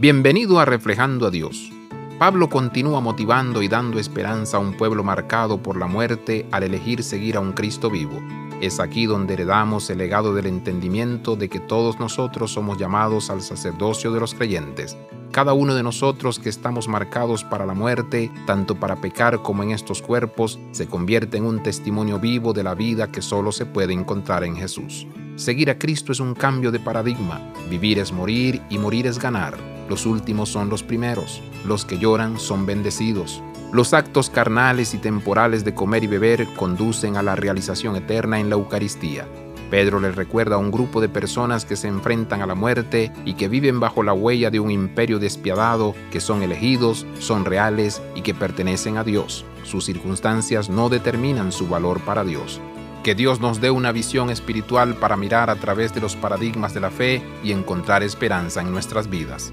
Bienvenido a Reflejando a Dios. Pablo continúa motivando y dando esperanza a un pueblo marcado por la muerte al elegir seguir a un Cristo vivo. Es aquí donde heredamos el legado del entendimiento de que todos nosotros somos llamados al sacerdocio de los creyentes. Cada uno de nosotros que estamos marcados para la muerte, tanto para pecar como en estos cuerpos, se convierte en un testimonio vivo de la vida que solo se puede encontrar en Jesús. Seguir a Cristo es un cambio de paradigma. Vivir es morir y morir es ganar. Los últimos son los primeros. Los que lloran son bendecidos. Los actos carnales y temporales de comer y beber conducen a la realización eterna en la Eucaristía. Pedro les recuerda a un grupo de personas que se enfrentan a la muerte y que viven bajo la huella de un imperio despiadado, que son elegidos, son reales y que pertenecen a Dios. Sus circunstancias no determinan su valor para Dios. Que Dios nos dé una visión espiritual para mirar a través de los paradigmas de la fe y encontrar esperanza en nuestras vidas.